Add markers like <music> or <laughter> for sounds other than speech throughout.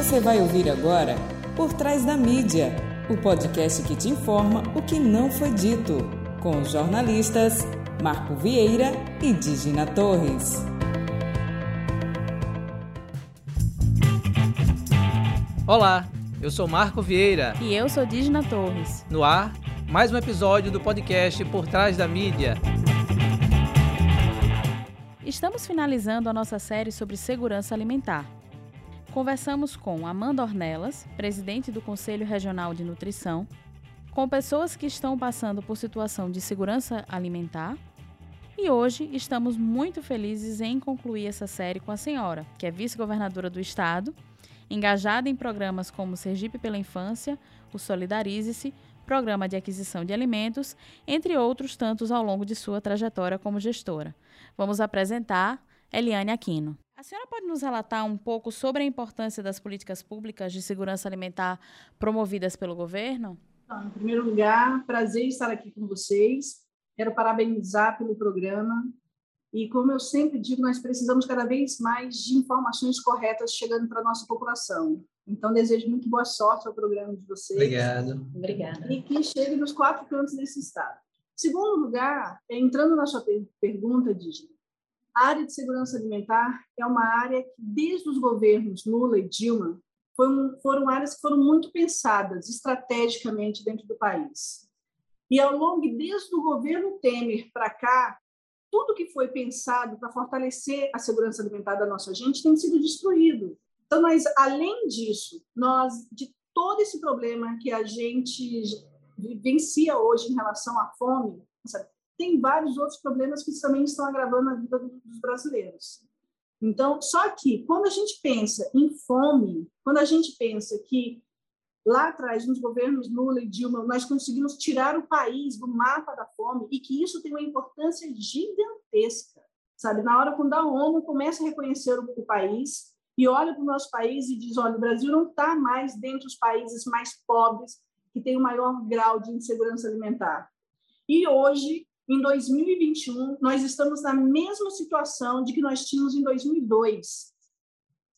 Você vai ouvir agora Por Trás da Mídia, o podcast que te informa o que não foi dito, com os jornalistas Marco Vieira e Digina Torres. Olá, eu sou Marco Vieira. E eu sou Digina Torres. No ar, mais um episódio do podcast Por Trás da Mídia. Estamos finalizando a nossa série sobre segurança alimentar. Conversamos com Amanda Ornelas, presidente do Conselho Regional de Nutrição, com pessoas que estão passando por situação de segurança alimentar. E hoje estamos muito felizes em concluir essa série com a senhora, que é vice-governadora do estado, engajada em programas como Sergipe pela Infância, o Solidarize-se, Programa de Aquisição de Alimentos, entre outros tantos ao longo de sua trajetória como gestora. Vamos apresentar Eliane Aquino. A senhora pode nos relatar um pouco sobre a importância das políticas públicas de segurança alimentar promovidas pelo governo? Então, em primeiro lugar, prazer estar aqui com vocês. Quero parabenizar pelo programa. E, como eu sempre digo, nós precisamos cada vez mais de informações corretas chegando para a nossa população. Então, desejo muito boa sorte ao programa de vocês. Obrigado. Obrigada. E que chegue nos quatro cantos desse estado. Segundo lugar, entrando na sua pergunta, Dígina, a área de segurança alimentar é uma área que, desde os governos Lula e Dilma, foram, foram áreas que foram muito pensadas estrategicamente dentro do país. E ao longo, desde o governo Temer para cá, tudo que foi pensado para fortalecer a segurança alimentar da nossa gente tem sido destruído. Então, nós, além disso, nós, de todo esse problema que a gente vivencia hoje em relação à fome, sabe? Tem vários outros problemas que também estão agravando a vida dos brasileiros. Então, só que quando a gente pensa em fome, quando a gente pensa que lá atrás, nos governos Lula e Dilma, nós conseguimos tirar o país do mapa da fome e que isso tem uma importância gigantesca, sabe? Na hora quando a ONU começa a reconhecer o, o país e olha para o nosso país e diz, olha, o Brasil não está mais dentre os países mais pobres que tem o maior grau de insegurança alimentar. E hoje em 2021, nós estamos na mesma situação de que nós tínhamos em 2002,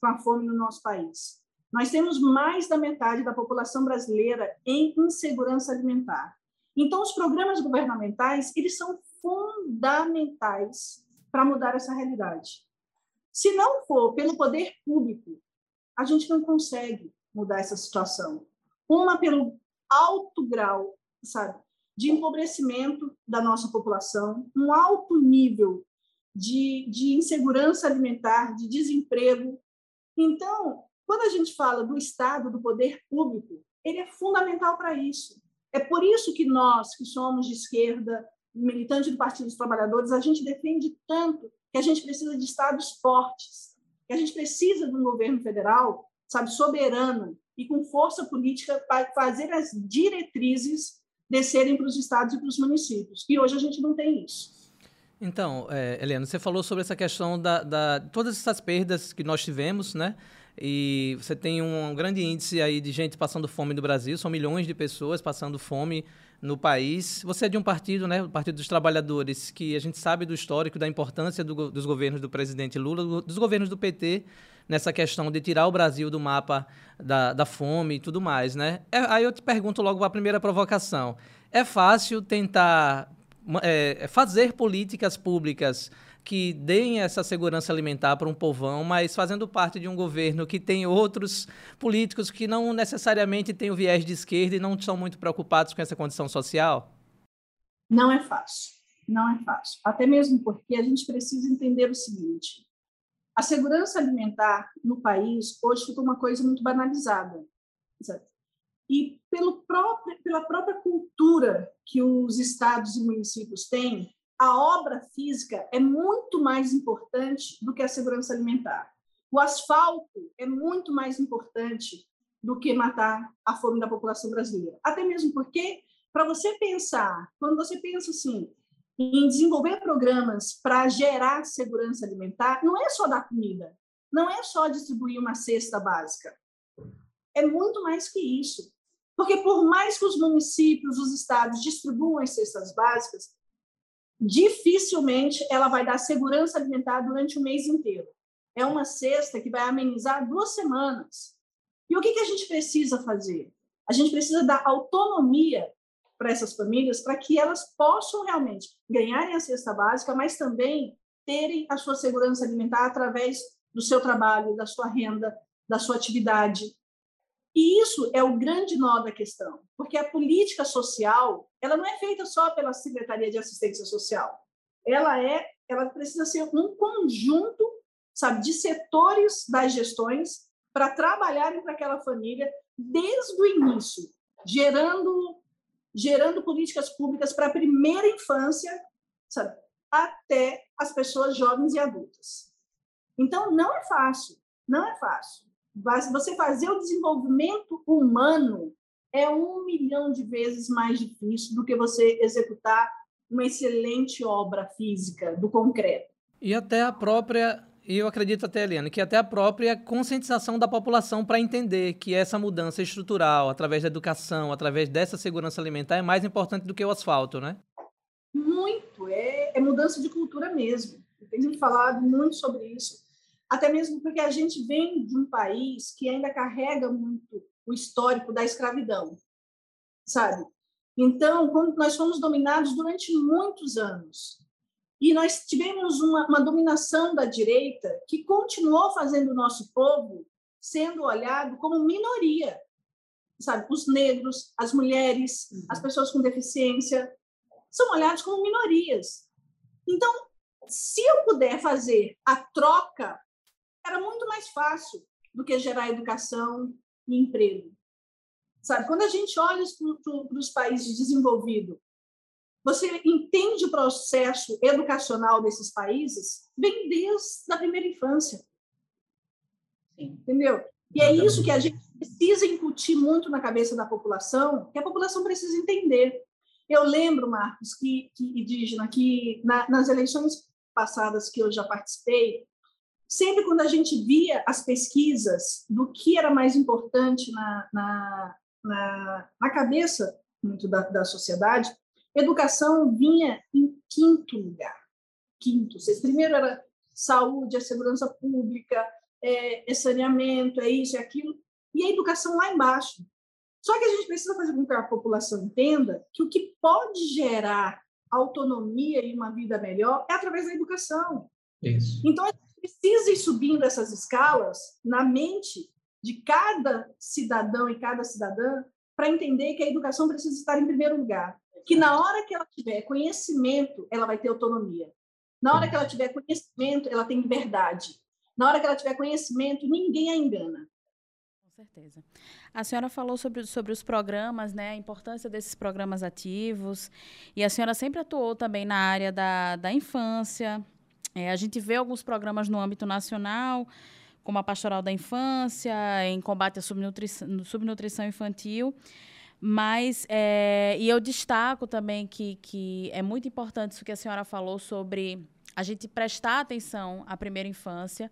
com a fome no nosso país. Nós temos mais da metade da população brasileira em insegurança alimentar. Então, os programas governamentais, eles são fundamentais para mudar essa realidade. Se não for pelo poder público, a gente não consegue mudar essa situação. Uma pelo alto grau, sabe, de empobrecimento da nossa população, um alto nível de, de insegurança alimentar, de desemprego. Então, quando a gente fala do Estado, do poder público, ele é fundamental para isso. É por isso que nós, que somos de esquerda, militante do Partido dos Trabalhadores, a gente defende tanto que a gente precisa de estados fortes, que a gente precisa de um governo federal, sabe, soberano e com força política para fazer as diretrizes descerem para os estados e para os municípios. E hoje a gente não tem isso. Então, é, Helena, você falou sobre essa questão da, da todas essas perdas que nós tivemos, né? E você tem um grande índice aí de gente passando fome no Brasil, são milhões de pessoas passando fome no país. Você é de um partido, né, o Partido dos Trabalhadores, que a gente sabe do histórico, da importância do, dos governos do presidente Lula, dos governos do PT, nessa questão de tirar o Brasil do mapa da, da fome e tudo mais, né? É, aí eu te pergunto logo a primeira provocação. É fácil tentar é, é, fazer políticas públicas que deem essa segurança alimentar para um povão, mas fazendo parte de um governo que tem outros políticos que não necessariamente têm o viés de esquerda e não são muito preocupados com essa condição social? Não é fácil. Não é fácil. Até mesmo porque a gente precisa entender o seguinte: a segurança alimentar no país hoje ficou uma coisa muito banalizada. E pelo próprio, pela própria cultura que os estados e municípios têm, a obra física é muito mais importante do que a segurança alimentar. O asfalto é muito mais importante do que matar a fome da população brasileira. Até mesmo porque, para você pensar, quando você pensa assim, em desenvolver programas para gerar segurança alimentar, não é só dar comida, não é só distribuir uma cesta básica. É muito mais que isso. Porque, por mais que os municípios, os estados distribuam as cestas básicas, dificilmente ela vai dar segurança alimentar durante o mês inteiro. É uma cesta que vai amenizar duas semanas. E o que, que a gente precisa fazer? A gente precisa dar autonomia para essas famílias para que elas possam realmente ganharem a cesta básica, mas também terem a sua segurança alimentar através do seu trabalho, da sua renda, da sua atividade. E isso é o grande nó da questão, porque a política social, ela não é feita só pela Secretaria de Assistência Social. Ela é, ela precisa ser um conjunto, sabe, de setores das gestões para trabalharem para aquela família desde o início, gerando gerando políticas públicas para a primeira infância, sabe, até as pessoas jovens e adultas. Então não é fácil, não é fácil. Você fazer o desenvolvimento humano é um milhão de vezes mais difícil do que você executar uma excelente obra física do concreto. E até a própria, e eu acredito até, Eliane, que até a própria conscientização da população para entender que essa mudança estrutural, através da educação, através dessa segurança alimentar, é mais importante do que o asfalto, né? Muito, é, é mudança de cultura mesmo. Tem falado muito sobre isso até mesmo porque a gente vem de um país que ainda carrega muito o histórico da escravidão, sabe? Então, quando nós fomos dominados durante muitos anos, e nós tivemos uma, uma dominação da direita que continuou fazendo o nosso povo sendo olhado como minoria, sabe? Os negros, as mulheres, as uhum. pessoas com deficiência são olhados como minorias. Então, se eu puder fazer a troca era muito mais fácil do que gerar educação e emprego. Sabe, quando a gente olha para os países desenvolvidos, você entende o processo educacional desses países, vem desde a primeira infância. Entendeu? E é isso que a gente precisa incutir muito na cabeça da população, que a população precisa entender. Eu lembro, Marcos, que, que indígena, que na, nas eleições passadas que eu já participei, sempre quando a gente via as pesquisas do que era mais importante na, na, na, na cabeça muito da, da sociedade, educação vinha em quinto lugar. Quinto. Primeiro era saúde, a segurança pública, é, é saneamento, é isso, é aquilo, e a educação lá embaixo. Só que a gente precisa fazer com que a população entenda que o que pode gerar autonomia e uma vida melhor é através da educação. Isso. Então, precisa ir subindo essas escalas na mente de cada cidadão e cada cidadã para entender que a educação precisa estar em primeiro lugar. Que na hora que ela tiver conhecimento, ela vai ter autonomia. Na hora que ela tiver conhecimento, ela tem liberdade. Na hora que ela tiver conhecimento, ninguém a engana. Com certeza. A senhora falou sobre, sobre os programas, né, a importância desses programas ativos, e a senhora sempre atuou também na área da, da infância, é, a gente vê alguns programas no âmbito nacional, como a Pastoral da Infância, em combate à subnutrição, subnutrição infantil. Mas, é, e eu destaco também que, que é muito importante isso que a senhora falou sobre a gente prestar atenção à primeira infância.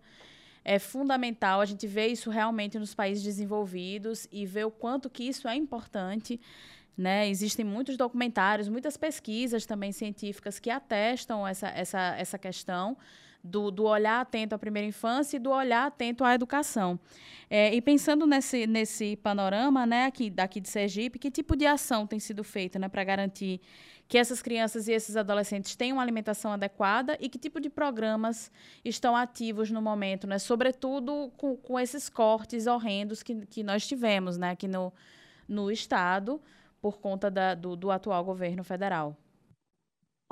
É fundamental, a gente vê isso realmente nos países desenvolvidos e ver o quanto que isso é importante. Né? Existem muitos documentários, muitas pesquisas também científicas que atestam essa, essa, essa questão do, do olhar atento à primeira infância e do olhar atento à educação. É, e pensando nesse, nesse panorama né, aqui, daqui de Sergipe, que tipo de ação tem sido feita né, para garantir que essas crianças e esses adolescentes tenham uma alimentação adequada e que tipo de programas estão ativos no momento, né? sobretudo com, com esses cortes horrendos que, que nós tivemos né, aqui no, no Estado, por conta da, do, do atual governo federal?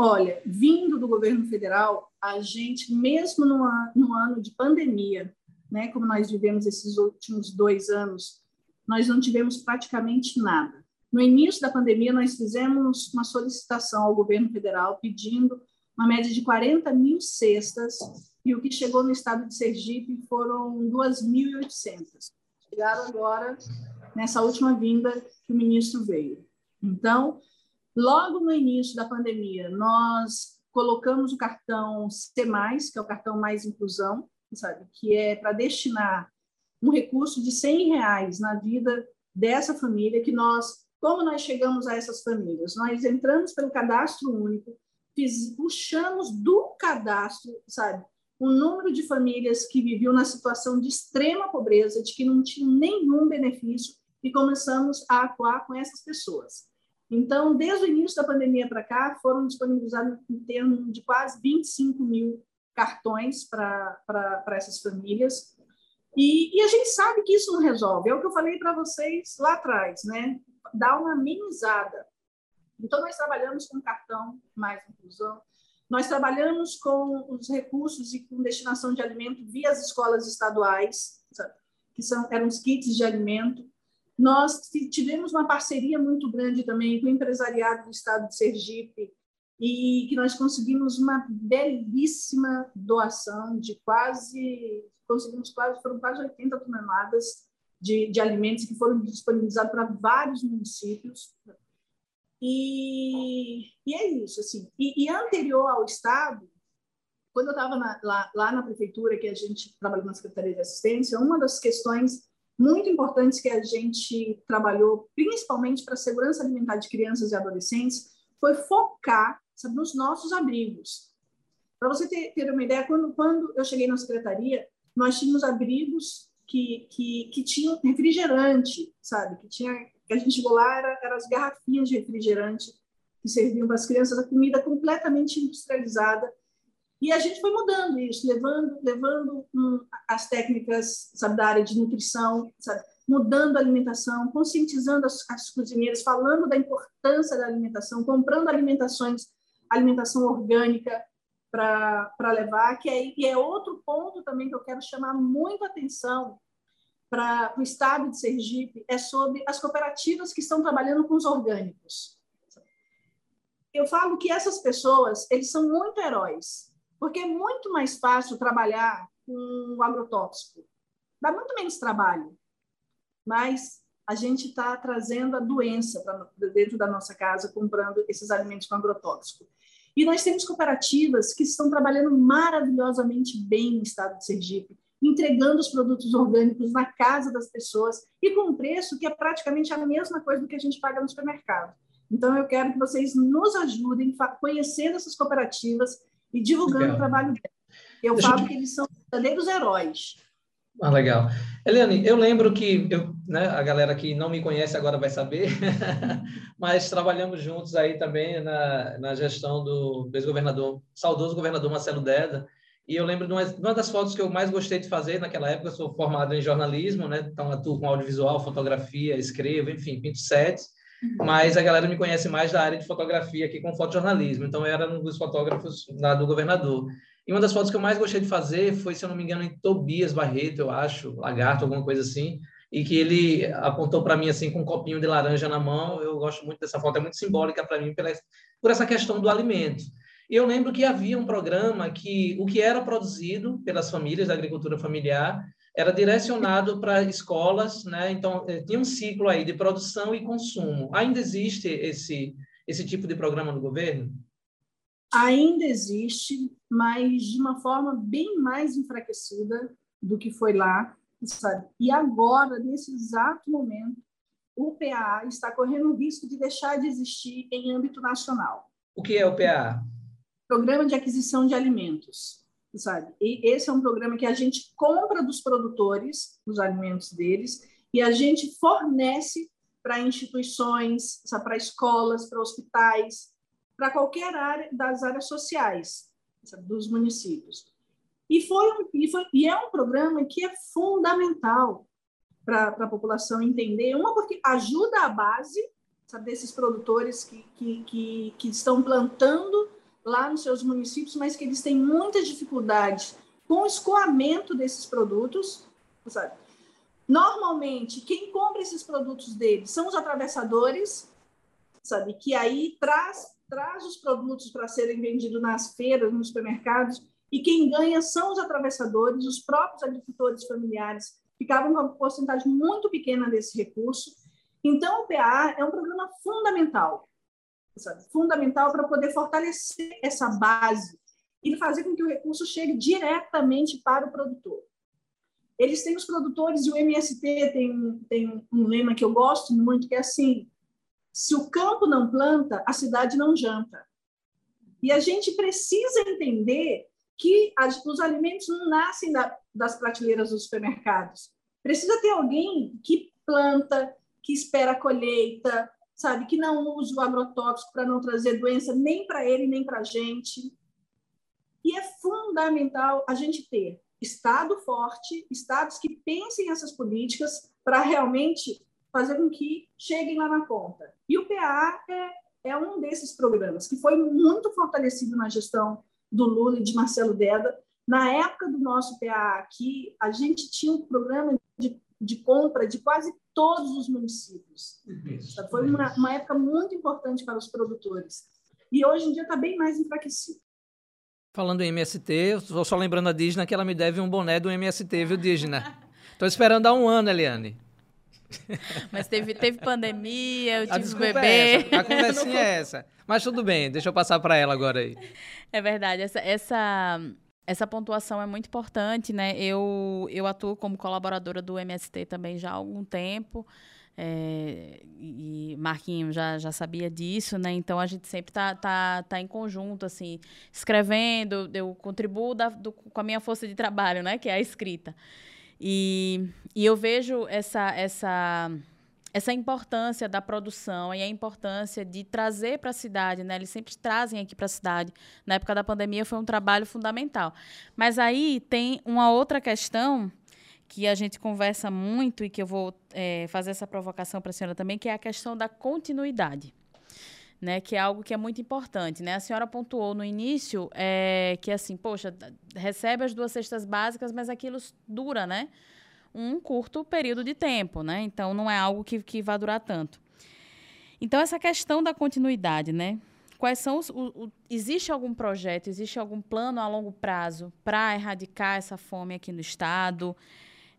Olha, vindo do governo federal, a gente, mesmo numa, num ano de pandemia, né, como nós vivemos esses últimos dois anos, nós não tivemos praticamente nada. No início da pandemia, nós fizemos uma solicitação ao governo federal pedindo uma média de 40 mil cestas, e o que chegou no estado de Sergipe foram 2.800. Chegaram agora nessa última vinda que o ministro veio. Então, logo no início da pandemia, nós colocamos o cartão C+, que é o cartão Mais Inclusão, sabe, que é para destinar um recurso de 100 reais na vida dessa família, que nós, como nós chegamos a essas famílias? Nós entramos pelo cadastro único, fiz, puxamos do cadastro, sabe, um número de famílias que viviam na situação de extrema pobreza, de que não tinham nenhum benefício, e começamos a atuar com essas pessoas. Então, desde o início da pandemia para cá, foram disponibilizados em termos de quase 25 mil cartões para essas famílias. E, e, a gente sabe que isso não resolve. É o que eu falei para vocês lá atrás, né? Dá uma minimizada. Então, nós trabalhamos com cartão mais inclusão, nós trabalhamos com os recursos e com destinação de alimento via as escolas estaduais, que são, eram os kits de alimento. Nós tivemos uma parceria muito grande também com o empresariado do estado de Sergipe, e que nós conseguimos uma belíssima doação de quase, conseguimos quase, foram quase 80 toneladas de, de alimentos que foram disponibilizados para vários municípios. E, e é isso, assim. E, e anterior ao Estado, quando eu estava lá, lá na prefeitura, que a gente trabalhou na Secretaria de Assistência, uma das questões muito importantes que a gente trabalhou, principalmente para a segurança alimentar de crianças e adolescentes, foi focar sabe, nos nossos abrigos. Para você ter, ter, uma ideia, quando, quando eu cheguei na secretaria, nós tínhamos abrigos que, que, que tinham refrigerante, sabe? Que tinha que a gente chegou lá era, era as garrafinhas de refrigerante que serviam para as crianças, a comida completamente industrializada. E a gente foi mudando isso, levando, levando um, as técnicas sabe, da área de nutrição, sabe, mudando a alimentação, conscientizando as, as cozinheiras, falando da importância da alimentação, comprando alimentações alimentação orgânica para levar, que é, que é outro ponto também que eu quero chamar muito atenção para o estado de Sergipe, é sobre as cooperativas que estão trabalhando com os orgânicos. Eu falo que essas pessoas, eles são muito heróis, porque é muito mais fácil trabalhar com o agrotóxico. Dá muito menos trabalho, mas a gente está trazendo a doença dentro da nossa casa, comprando esses alimentos com agrotóxico. E nós temos cooperativas que estão trabalhando maravilhosamente bem no estado de Sergipe, entregando os produtos orgânicos na casa das pessoas e com um preço que é praticamente a mesma coisa do que a gente paga no supermercado. Então, eu quero que vocês nos ajudem conhecendo essas cooperativas e divulgando Legal. o trabalho delas. Eu Deixa falo eu... que eles são verdadeiros heróis. Ah, legal. Eliane, eu lembro que eu, né, a galera que não me conhece agora vai saber, <laughs> mas trabalhamos juntos aí também na, na gestão do ex-governador, saudoso governador Marcelo Deda, e eu lembro de uma, de uma, das fotos que eu mais gostei de fazer naquela época, eu sou formado em jornalismo, né, então atuo com audiovisual, fotografia, escrevo, enfim, pinto sets. Mas a galera me conhece mais da área de fotografia aqui com fotojornalismo, então eu era um dos fotógrafos lá do governador. E uma das fotos que eu mais gostei de fazer foi, se eu não me engano, em Tobias Barreto, eu acho, lagarto, alguma coisa assim, e que ele apontou para mim assim com um copinho de laranja na mão. Eu gosto muito dessa foto, é muito simbólica para mim pela, por essa questão do alimento. E eu lembro que havia um programa que o que era produzido pelas famílias da agricultura familiar era direcionado para escolas, né? Então eh, tinha um ciclo aí de produção e consumo. Ainda existe esse esse tipo de programa no governo? ainda existe, mas de uma forma bem mais enfraquecida do que foi lá, sabe? E agora, nesse exato momento, o PA está correndo o risco de deixar de existir em âmbito nacional. O que é o PA? Programa de Aquisição de Alimentos, sabe? E esse é um programa que a gente compra dos produtores os alimentos deles e a gente fornece para instituições, para escolas, para hospitais, para qualquer área das áreas sociais sabe, dos municípios. E, foi, e, foi, e é um programa que é fundamental para a população entender. Uma, porque ajuda a base sabe, desses produtores que, que, que, que estão plantando lá nos seus municípios, mas que eles têm muitas dificuldades com o escoamento desses produtos. Sabe? Normalmente, quem compra esses produtos deles são os atravessadores, sabe? Que aí traz traz os produtos para serem vendidos nas feiras, nos supermercados, e quem ganha são os atravessadores, os próprios agricultores familiares ficavam com uma porcentagem muito pequena desse recurso. Então, o PA é um programa fundamental? Fundamental para poder fortalecer essa base e fazer com que o recurso chegue diretamente para o produtor. Eles têm os produtores e o MST tem, tem um lema que eu gosto muito, que é assim, se o campo não planta, a cidade não janta. E a gente precisa entender que as, os alimentos não nascem da, das prateleiras dos supermercados. Precisa ter alguém que planta, que espera a colheita, sabe, que não use o agrotóxico para não trazer doença nem para ele nem para a gente. E é fundamental a gente ter Estado forte, estados que pensem essas políticas para realmente fazer com que cheguem lá na ponta. E o PA é, é um desses programas que foi muito fortalecido na gestão do Lula e de Marcelo Deda. Na época do nosso PA aqui, a gente tinha um programa de, de compra de quase todos os municípios. Isso, foi uma, uma época muito importante para os produtores. E hoje em dia está bem mais enfraquecido. Falando em MST, estou só lembrando a Disney que ela me deve um boné do MST, viu, Disney? <laughs> Estou esperando há um ano, Eliane. Mas teve, teve pandemia, eu tive um bebê. É essa, a <laughs> conversinha é essa. Mas tudo bem, deixa eu passar para ela agora aí. É verdade, essa, essa, essa pontuação é muito importante, né? Eu, eu atuo como colaboradora do MST também já há algum tempo. É, e Marquinho já, já sabia disso, né? Então a gente sempre tá, tá, tá em conjunto, assim, escrevendo, eu contribuo da, do, com a minha força de trabalho, né? Que é a escrita. E, e eu vejo essa, essa, essa importância da produção e a importância de trazer para a cidade, né? Eles sempre trazem aqui para a cidade. Na época da pandemia foi um trabalho fundamental. Mas aí tem uma outra questão que a gente conversa muito e que eu vou é, fazer essa provocação para a senhora também, que é a questão da continuidade. Né, que é algo que é muito importante. Né? A senhora pontuou no início é, que, assim, poxa, recebe as duas cestas básicas, mas aquilo dura né? Um curto período de tempo. Né? Então, não é algo que, que vá durar tanto. Então, essa questão da continuidade, né? Quais são os. O, o, existe algum projeto, existe algum plano a longo prazo para erradicar essa fome aqui no Estado?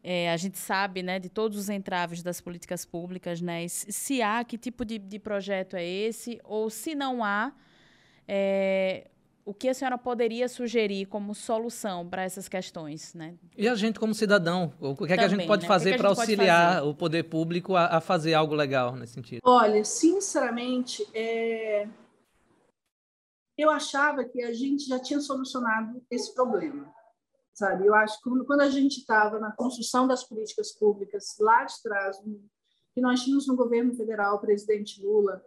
É, a gente sabe né, de todos os entraves das políticas públicas, né? Se há, que tipo de, de projeto é esse? Ou se não há, é, o que a senhora poderia sugerir como solução para essas questões? Né? E a gente, como cidadão, o que, é que a gente pode né? fazer para auxiliar fazer? o poder público a, a, fazer algo legal nesse sentido? Olha, sinceramente, é... eu achava que a gente já tinha solucionado esse problema sabe? Eu acho que quando a gente estava na construção das políticas públicas lá de trás, que nós tínhamos no governo federal, o presidente Lula,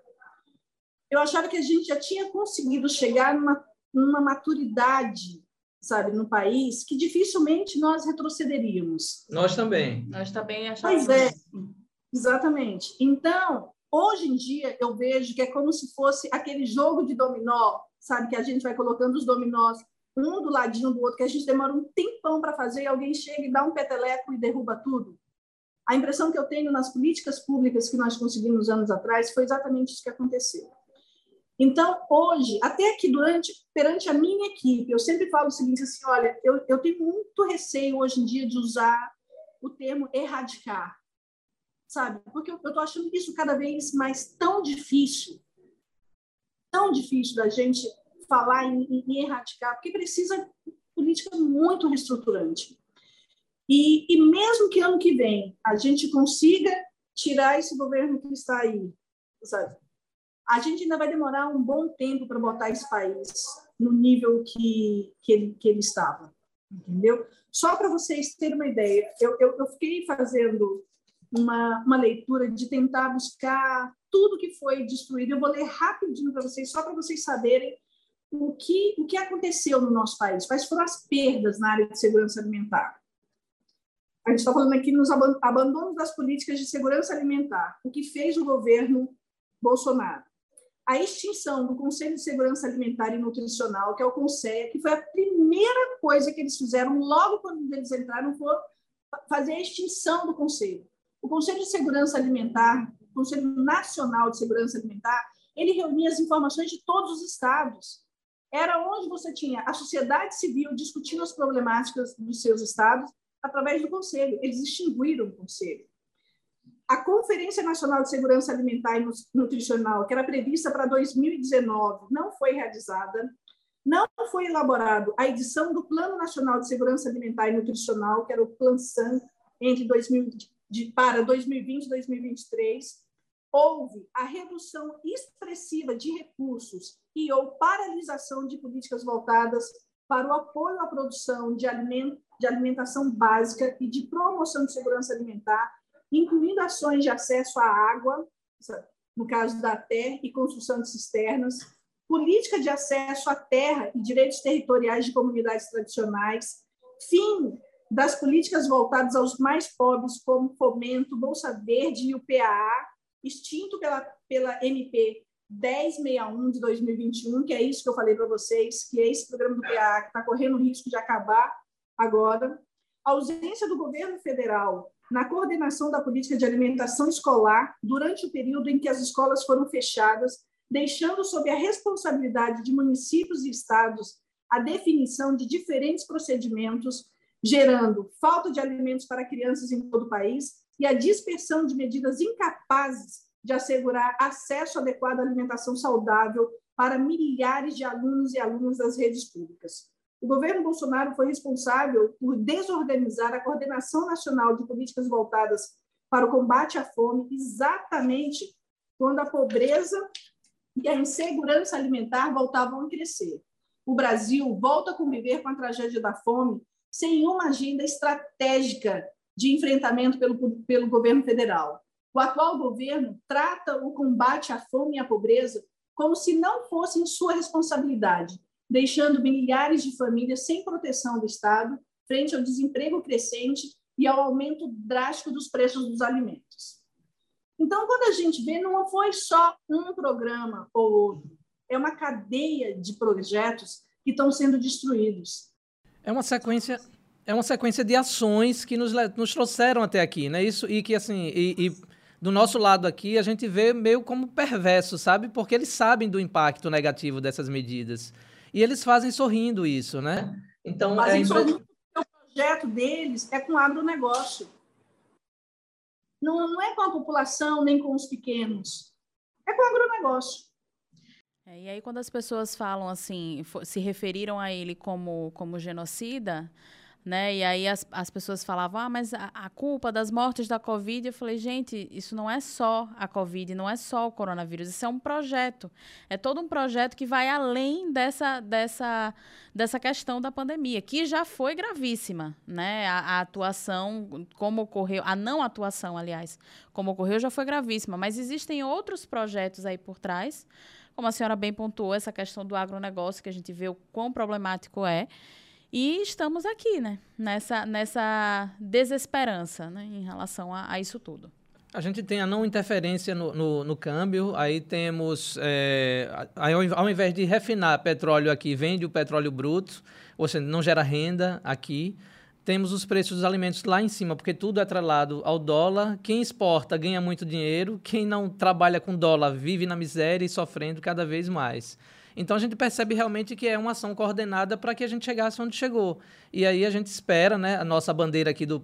eu achava que a gente já tinha conseguido chegar numa, numa maturidade, sabe, no país, que dificilmente nós retrocederíamos. Nós também. Nós também achávamos. Pois é, exatamente. Então, hoje em dia, eu vejo que é como se fosse aquele jogo de dominó, sabe, que a gente vai colocando os dominós um do ladinho do outro, que a gente demora um tempão para fazer e alguém chega e dá um peteleco e derruba tudo. A impressão que eu tenho nas políticas públicas que nós conseguimos anos atrás foi exatamente isso que aconteceu. Então, hoje, até aqui durante, perante a minha equipe, eu sempre falo o seguinte, assim, olha, eu, eu tenho muito receio hoje em dia de usar o termo erradicar, sabe? Porque eu estou achando isso cada vez mais tão difícil, tão difícil da gente falar em, em erradicar, porque precisa política muito reestruturante. E, e mesmo que ano que vem a gente consiga tirar esse governo que está aí, sabe? A gente ainda vai demorar um bom tempo para botar esse país no nível que, que, ele, que ele estava, entendeu? Só para vocês terem uma ideia, eu, eu, eu fiquei fazendo uma, uma leitura de tentar buscar tudo que foi destruído. Eu vou ler rapidinho para vocês, só para vocês saberem o que, o que aconteceu no nosso país, quais foram as perdas na área de segurança alimentar. A gente está falando aqui nos abandonos das políticas de segurança alimentar, o que fez o governo Bolsonaro. A extinção do Conselho de Segurança Alimentar e Nutricional, que é o CONSEA, que foi a primeira coisa que eles fizeram logo quando eles entraram, foi fazer a extinção do Conselho. O Conselho de Segurança Alimentar, o Conselho Nacional de Segurança Alimentar, ele reunia as informações de todos os estados era onde você tinha a sociedade civil discutindo as problemáticas dos seus estados através do conselho. Eles extinguiram o conselho. A Conferência Nacional de Segurança Alimentar e Nutricional, que era prevista para 2019, não foi realizada. Não foi elaborado a edição do Plano Nacional de Segurança Alimentar e Nutricional, que era o PLANSAN, entre 2000, de, para 2020 e 2023 houve a redução expressiva de recursos e ou paralisação de políticas voltadas para o apoio à produção de alimentação básica e de promoção de segurança alimentar, incluindo ações de acesso à água, no caso da terra e construção de cisternas, política de acesso à terra e direitos territoriais de comunidades tradicionais, fim das políticas voltadas aos mais pobres, como Fomento, Bolsa Verde e o PAA, extinto pela, pela MP 1061 de 2021, que é isso que eu falei para vocês, que é esse programa do PAA que está correndo o risco de acabar agora. A ausência do governo federal na coordenação da política de alimentação escolar durante o período em que as escolas foram fechadas, deixando sob a responsabilidade de municípios e estados a definição de diferentes procedimentos, gerando falta de alimentos para crianças em todo o país e a dispersão de medidas incapazes de assegurar acesso adequado à alimentação saudável para milhares de alunos e alunas das redes públicas. O governo Bolsonaro foi responsável por desorganizar a coordenação nacional de políticas voltadas para o combate à fome, exatamente quando a pobreza e a insegurança alimentar voltavam a crescer. O Brasil volta a conviver com a tragédia da fome sem uma agenda estratégica de enfrentamento pelo, pelo governo federal. O atual governo trata o combate à fome e à pobreza como se não fossem sua responsabilidade, deixando milhares de famílias sem proteção do Estado frente ao desemprego crescente e ao aumento drástico dos preços dos alimentos. Então, quando a gente vê, não foi só um programa ou outro, é uma cadeia de projetos que estão sendo destruídos. É uma sequência é uma sequência de ações que nos, nos trouxeram até aqui, né? Isso e que assim e, e, do nosso lado aqui a gente vê meio como perverso, sabe? Porque eles sabem do impacto negativo dessas medidas e eles fazem sorrindo isso, né? Então fazem é sorrindo. O projeto deles é com agronegócio. Não, não é com a população nem com os pequenos, é com o agronegócio. É, e aí, quando as pessoas falam assim, se referiram a ele como, como genocida, né? E aí as, as pessoas falavam, ah, mas a, a, culpa das mortes da Covid, eu falei, gente, isso não é só a Covid, não é só o coronavírus, isso é um projeto. É todo um projeto que vai além dessa, dessa, dessa questão da pandemia, que já foi gravíssima, né? A, a atuação, como ocorreu, a não atuação, aliás, como ocorreu, já foi gravíssima. Mas existem outros projetos aí por trás, como a senhora bem pontuou, essa questão do agronegócio, que a gente vê o quão problemático é. E estamos aqui, né? Nessa, nessa desesperança né? em relação a, a isso tudo. A gente tem a não interferência no, no, no câmbio, aí temos, é, aí, ao invés de refinar petróleo aqui, vende o petróleo bruto, ou seja, não gera renda aqui. Temos os preços dos alimentos lá em cima, porque tudo é atrelado ao dólar. Quem exporta ganha muito dinheiro, quem não trabalha com dólar vive na miséria e sofrendo cada vez mais. Então a gente percebe realmente que é uma ação coordenada para que a gente chegasse onde chegou. E aí a gente espera, né, a nossa bandeira aqui do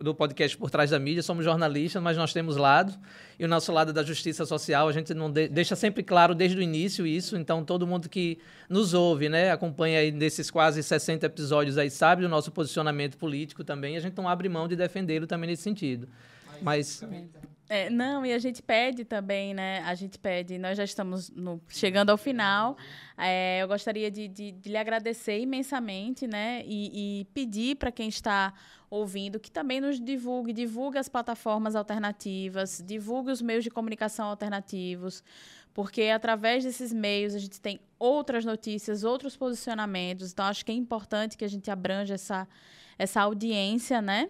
do podcast Por Trás da Mídia, somos jornalistas, mas nós temos lado, e o nosso lado da justiça social, a gente não de, deixa sempre claro desde o início isso, então todo mundo que nos ouve, né, acompanha aí nesses quase 60 episódios aí, sabe do nosso posicionamento político também, a gente não abre mão de defendê-lo também nesse sentido. Mas... mas... É, não, e a gente pede também, né? A gente pede, nós já estamos no, chegando ao final. É, eu gostaria de, de, de, lhe agradecer imensamente, né? E, e pedir para quem está ouvindo que também nos divulgue, divulgue as plataformas alternativas, divulgue os meios de comunicação alternativos, porque através desses meios a gente tem outras notícias, outros posicionamentos. Então, acho que é importante que a gente abranja essa, essa audiência, né?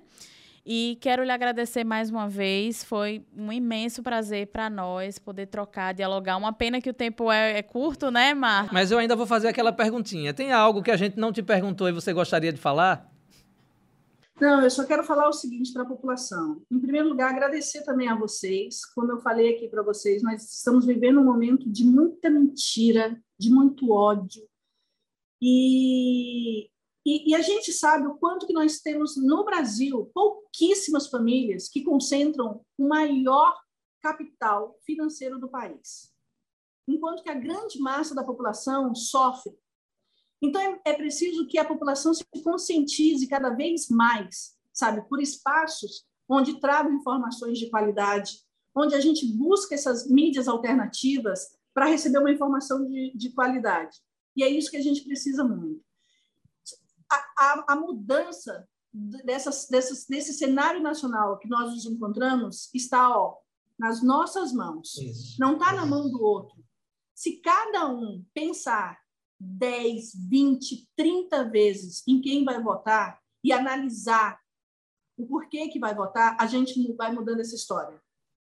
E quero lhe agradecer mais uma vez. Foi um imenso prazer para nós poder trocar, dialogar. Uma pena que o tempo é, é curto, né, Mar? Mas eu ainda vou fazer aquela perguntinha. Tem algo que a gente não te perguntou e você gostaria de falar? Não, eu só quero falar o seguinte para a população. Em primeiro lugar, agradecer também a vocês. Como eu falei aqui para vocês, nós estamos vivendo um momento de muita mentira, de muito ódio. E e, e, a gente sabe o quanto que nós temos no Brasil pouquíssimas famílias que concentram o maior capital financeiro do país, enquanto que a grande massa da população sofre. Então é, é preciso que a população se conscientize cada vez mais, sabe, por espaços onde trago informações de qualidade, onde a gente busca essas mídias alternativas para receber uma informação de, de qualidade. E é isso que a gente precisa muito. A, a mudança dessas, dessas, desse cenário nacional que nós nos encontramos está ó, nas nossas mãos. Isso. Não está na mão do outro. Se cada um pensar 10, 20, 30 vezes em quem vai votar e analisar o porquê que vai votar, a gente vai mudando essa história.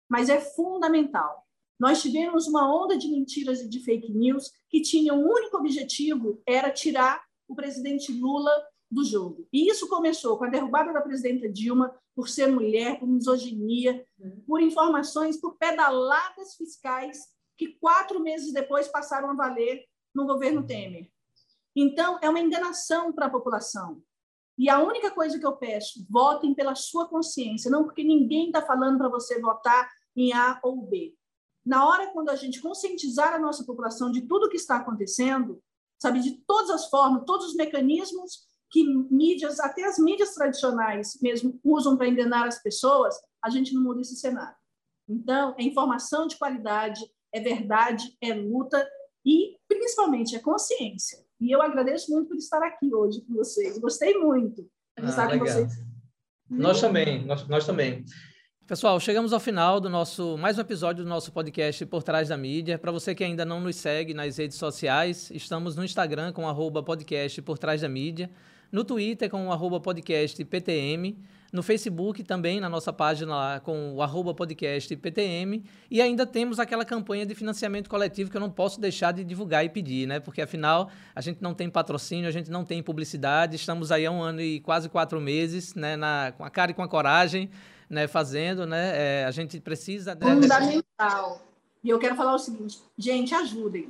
Mas é fundamental. Nós tivemos uma onda de mentiras e de fake news que tinha um único objetivo, era tirar o presidente Lula do jogo. E isso começou com a derrubada da presidenta Dilma por ser mulher, por misoginia, por informações, por pedaladas fiscais que quatro meses depois passaram a valer no governo Temer. Então, é uma enganação para a população. E a única coisa que eu peço, votem pela sua consciência, não porque ninguém está falando para você votar em A ou B. Na hora quando a gente conscientizar a nossa população de tudo que está acontecendo, sabe, de todas as formas, todos os mecanismos que mídias, até as mídias tradicionais mesmo, usam para enganar as pessoas, a gente não muda esse cenário. Então, é informação de qualidade, é verdade, é luta e, principalmente, é consciência. E eu agradeço muito por estar aqui hoje com vocês. Gostei muito de ah, estar legal. com vocês. Nós também, nós, nós também. Pessoal, chegamos ao final do nosso mais um episódio do nosso podcast Por Trás da Mídia. Para você que ainda não nos segue nas redes sociais, estamos no Instagram com arroba podcast Por Trás da Mídia, no Twitter com arroba podcast PTM, no Facebook também, na nossa página lá, com o arroba podcast PTM. E ainda temos aquela campanha de financiamento coletivo que eu não posso deixar de divulgar e pedir, né? Porque afinal a gente não tem patrocínio, a gente não tem publicidade, estamos aí há um ano e quase quatro meses, né? Na, com a cara e com a coragem, né? Fazendo, né? É, a gente precisa. Né? Fundamental. E eu quero falar o seguinte, gente, ajudem.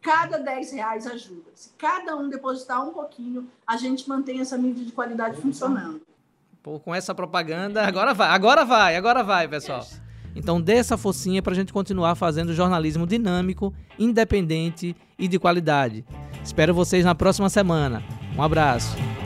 Cada 10 reais ajuda. Se cada um depositar um pouquinho, a gente mantém essa mídia de qualidade funcionando. Pô, com essa propaganda, agora vai, agora vai, agora vai, pessoal. Então dê essa focinha para a gente continuar fazendo jornalismo dinâmico, independente e de qualidade. Espero vocês na próxima semana. Um abraço.